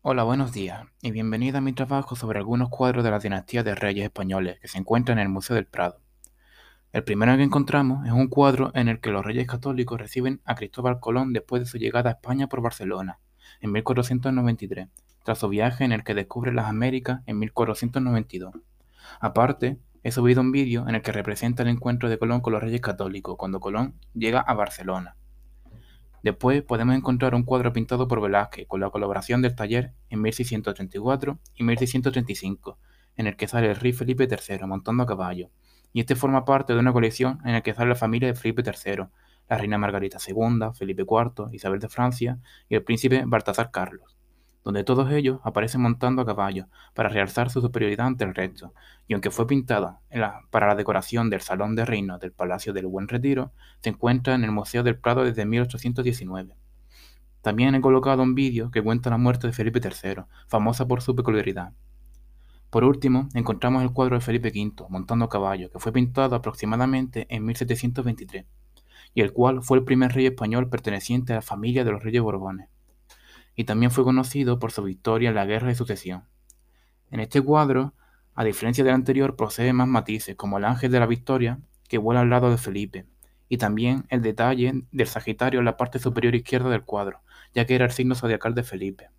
Hola, buenos días y bienvenida a mi trabajo sobre algunos cuadros de la dinastía de reyes españoles que se encuentran en el Museo del Prado. El primero que encontramos es un cuadro en el que los reyes católicos reciben a Cristóbal Colón después de su llegada a España por Barcelona, en 1493, tras su viaje en el que descubre las Américas en 1492. Aparte, he subido un vídeo en el que representa el encuentro de Colón con los reyes católicos cuando Colón llega a Barcelona. Después podemos encontrar un cuadro pintado por Velázquez con la colaboración del taller en 1634 y 1635, en el que sale el rey Felipe III montando a caballo, y este forma parte de una colección en la que sale la familia de Felipe III, la reina Margarita II, Felipe IV, Isabel de Francia y el príncipe Baltasar Carlos donde todos ellos aparecen montando a caballo para realzar su superioridad ante el resto, y aunque fue pintada para la decoración del Salón de Reinos del Palacio del Buen Retiro, se encuentra en el Museo del Prado desde 1819. También he colocado un vídeo que cuenta la muerte de Felipe III, famosa por su peculiaridad. Por último, encontramos el cuadro de Felipe V, montando a caballo, que fue pintado aproximadamente en 1723, y el cual fue el primer rey español perteneciente a la familia de los reyes Borbones y también fue conocido por su victoria en la Guerra de Sucesión. En este cuadro, a diferencia del anterior, posee más matices, como el ángel de la victoria, que vuela al lado de Felipe, y también el detalle del Sagitario en la parte superior izquierda del cuadro, ya que era el signo zodiacal de Felipe.